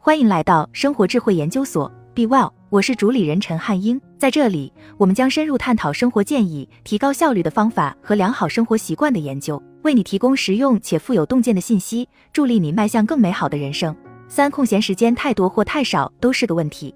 欢迎来到生活智慧研究所，Be Well，我是主理人陈汉英。在这里，我们将深入探讨生活建议、提高效率的方法和良好生活习惯的研究，为你提供实用且富有洞见的信息，助力你迈向更美好的人生。三、空闲时间太多或太少都是个问题。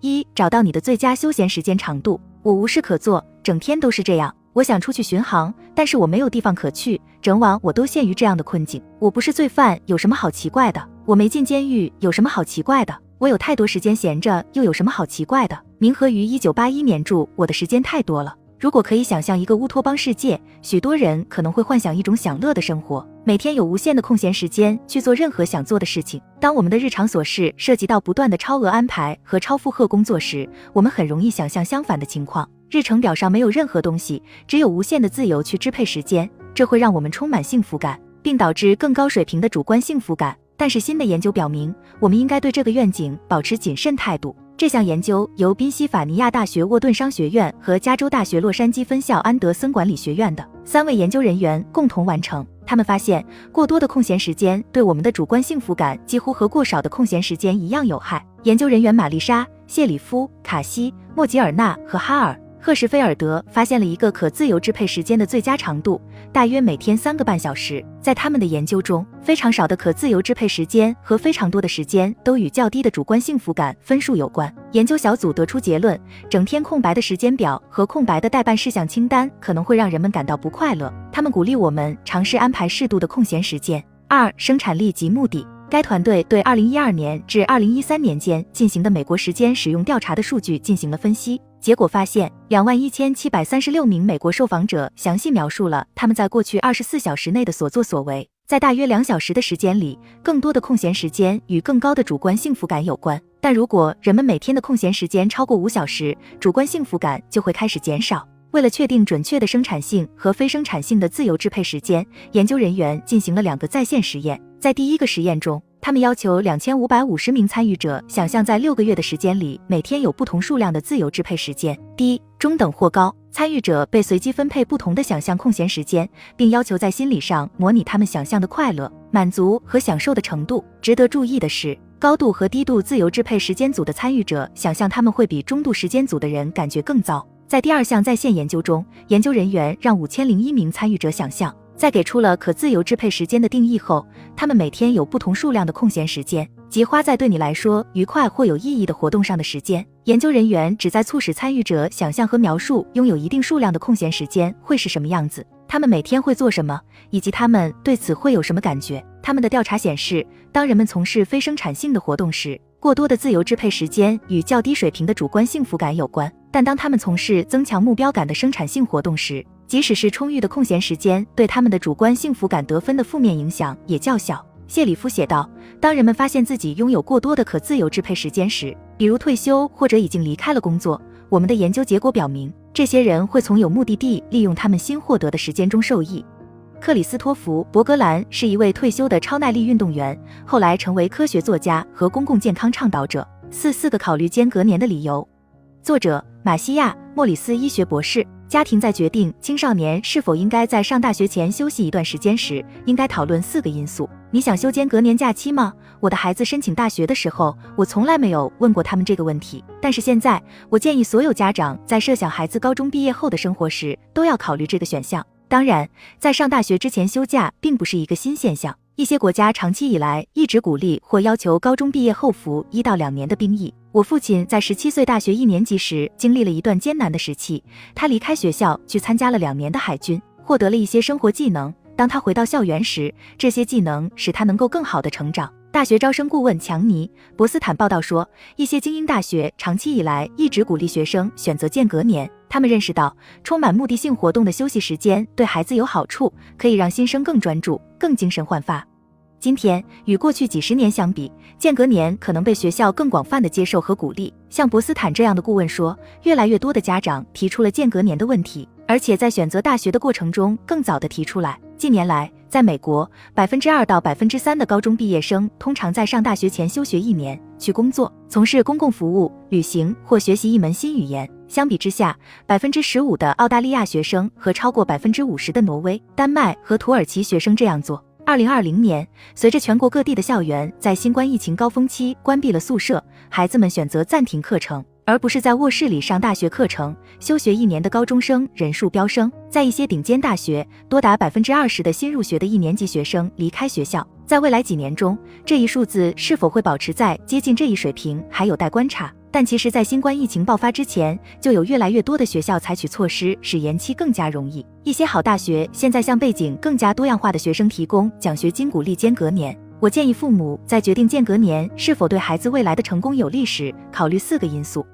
一、找到你的最佳休闲时间长度。我无事可做，整天都是这样。我想出去巡航，但是我没有地方可去，整晚我都陷于这样的困境。我不是罪犯，有什么好奇怪的？我没进监狱，有什么好奇怪的？我有太多时间闲着，又有什么好奇怪的？明和于一九八一年住，我的时间太多了。如果可以想象一个乌托邦世界，许多人可能会幻想一种享乐的生活，每天有无限的空闲时间去做任何想做的事情。当我们的日常琐事涉及到不断的超额安排和超负荷工作时，我们很容易想象相反的情况：日程表上没有任何东西，只有无限的自由去支配时间，这会让我们充满幸福感，并导致更高水平的主观幸福感。但是新的研究表明，我们应该对这个愿景保持谨慎态度。这项研究由宾夕法尼亚大学沃顿商学院和加州大学洛杉矶分校安德森管理学院的三位研究人员共同完成。他们发现，过多的空闲时间对我们的主观幸福感几乎和过少的空闲时间一样有害。研究人员玛丽莎·谢里夫、卡西·莫吉尔纳和哈尔。赫什菲尔德发现了一个可自由支配时间的最佳长度，大约每天三个半小时。在他们的研究中，非常少的可自由支配时间和非常多的时间都与较低的主观幸福感分数有关。研究小组得出结论：整天空白的时间表和空白的待办事项清单可能会让人们感到不快乐。他们鼓励我们尝试安排适度的空闲时间。二、生产力及目的。该团队对2012年至2013年间进行的美国时间使用调查的数据进行了分析。结果发现，两万一千七百三十六名美国受访者详细描述了他们在过去二十四小时内的所作所为。在大约两小时的时间里，更多的空闲时间与更高的主观幸福感有关。但如果人们每天的空闲时间超过五小时，主观幸福感就会开始减少。为了确定准确的生产性和非生产性的自由支配时间，研究人员进行了两个在线实验。在第一个实验中，他们要求两千五百五十名参与者想象在六个月的时间里，每天有不同数量的自由支配时间，低、中等或高。参与者被随机分配不同的想象空闲时间，并要求在心理上模拟他们想象的快乐、满足和享受的程度。值得注意的是，高度和低度自由支配时间组的参与者想象他们会比中度时间组的人感觉更糟。在第二项在线研究中，研究人员让五千零一名参与者想象。在给出了可自由支配时间的定义后，他们每天有不同数量的空闲时间，即花在对你来说愉快或有意义的活动上的时间。研究人员旨在促使参与者想象和描述拥有一定数量的空闲时间会是什么样子，他们每天会做什么，以及他们对此会有什么感觉。他们的调查显示，当人们从事非生产性的活动时，过多的自由支配时间与较低水平的主观幸福感有关；但当他们从事增强目标感的生产性活动时，即使是充裕的空闲时间，对他们的主观幸福感得分的负面影响也较小。谢里夫写道：“当人们发现自己拥有过多的可自由支配时间时，比如退休或者已经离开了工作，我们的研究结果表明，这些人会从有目的地利用他们新获得的时间中受益。”克里斯托弗·伯格兰是一位退休的超耐力运动员，后来成为科学作家和公共健康倡导者。四四个考虑间隔年的理由。作者：马西亚·莫里斯，医学博士。家庭在决定青少年是否应该在上大学前休息一段时间时，应该讨论四个因素。你想休间隔年假期吗？我的孩子申请大学的时候，我从来没有问过他们这个问题。但是现在，我建议所有家长在设想孩子高中毕业后的生活时，都要考虑这个选项。当然，在上大学之前休假并不是一个新现象。一些国家长期以来一直鼓励或要求高中毕业后服一到两年的兵役。我父亲在十七岁大学一年级时经历了一段艰难的时期，他离开学校去参加了两年的海军，获得了一些生活技能。当他回到校园时，这些技能使他能够更好的成长。大学招生顾问强尼·博斯坦报道说，一些精英大学长期以来一直鼓励学生选择间隔年，他们认识到充满目的性活动的休息时间对孩子有好处，可以让新生更专注、更精神焕发。今天与过去几十年相比，间隔年可能被学校更广泛的接受和鼓励。像博斯坦这样的顾问说，越来越多的家长提出了间隔年的问题，而且在选择大学的过程中更早的提出来。近年来，在美国，百分之二到百分之三的高中毕业生通常在上大学前休学一年，去工作、从事公共服务、旅行或学习一门新语言。相比之下，百分之十五的澳大利亚学生和超过百分之五十的挪威、丹麦和土耳其学生这样做。二零二零年，随着全国各地的校园在新冠疫情高峰期关闭了宿舍，孩子们选择暂停课程，而不是在卧室里上大学课程。休学一年的高中生人数飙升，在一些顶尖大学，多达百分之二十的新入学的一年级学生离开学校。在未来几年中，这一数字是否会保持在接近这一水平，还有待观察。但其实，在新冠疫情爆发之前，就有越来越多的学校采取措施，使延期更加容易。一些好大学现在向背景更加多样化的学生提供奖学金，鼓励间隔年。我建议父母在决定间隔年是否对孩子未来的成功有利时，考虑四个因素：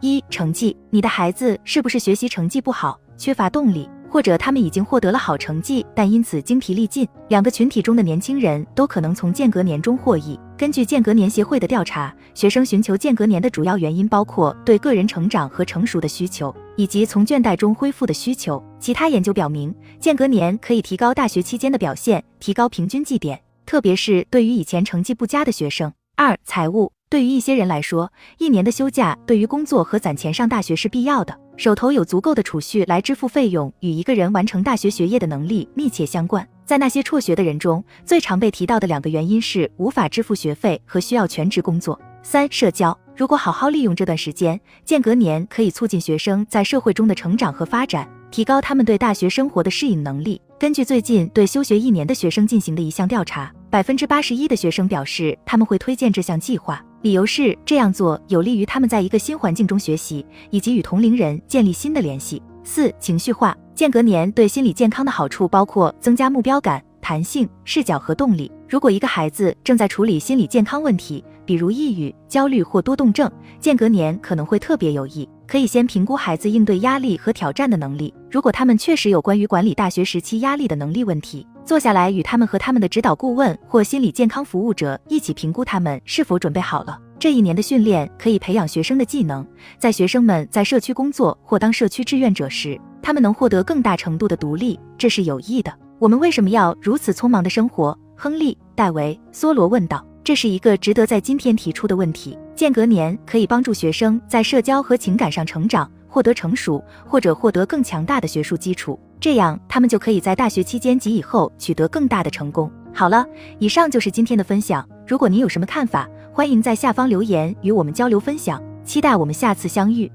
一、成绩，你的孩子是不是学习成绩不好，缺乏动力？或者他们已经获得了好成绩，但因此精疲力尽。两个群体中的年轻人都可能从间隔年中获益。根据间隔年协会的调查，学生寻求间隔年的主要原因包括对个人成长和成熟的需求，以及从倦怠中恢复的需求。其他研究表明，间隔年可以提高大学期间的表现，提高平均绩点，特别是对于以前成绩不佳的学生。二、财务。对于一些人来说，一年的休假对于工作和攒钱上大学是必要的。手头有足够的储蓄来支付费用，与一个人完成大学学业的能力密切相关。在那些辍学的人中，最常被提到的两个原因是无法支付学费和需要全职工作。三、社交。如果好好利用这段时间，间隔年可以促进学生在社会中的成长和发展，提高他们对大学生活的适应能力。根据最近对休学一年的学生进行的一项调查，百分之八十一的学生表示他们会推荐这项计划。理由是这样做有利于他们在一个新环境中学习，以及与同龄人建立新的联系。四、情绪化间隔年对心理健康的好处包括增加目标感、弹性、视角和动力。如果一个孩子正在处理心理健康问题，比如抑郁、焦虑或多动症，间隔年可能会特别有益。可以先评估孩子应对压力和挑战的能力。如果他们确实有关于管理大学时期压力的能力问题。坐下来与他们和他们的指导顾问或心理健康服务者一起评估他们是否准备好了。这一年的训练可以培养学生的技能，在学生们在社区工作或当社区志愿者时，他们能获得更大程度的独立，这是有益的。我们为什么要如此匆忙的生活？亨利·戴维·梭罗问道。这是一个值得在今天提出的问题。间隔年可以帮助学生在社交和情感上成长。获得成熟或者获得更强大的学术基础，这样他们就可以在大学期间及以后取得更大的成功。好了，以上就是今天的分享。如果您有什么看法，欢迎在下方留言与我们交流分享。期待我们下次相遇。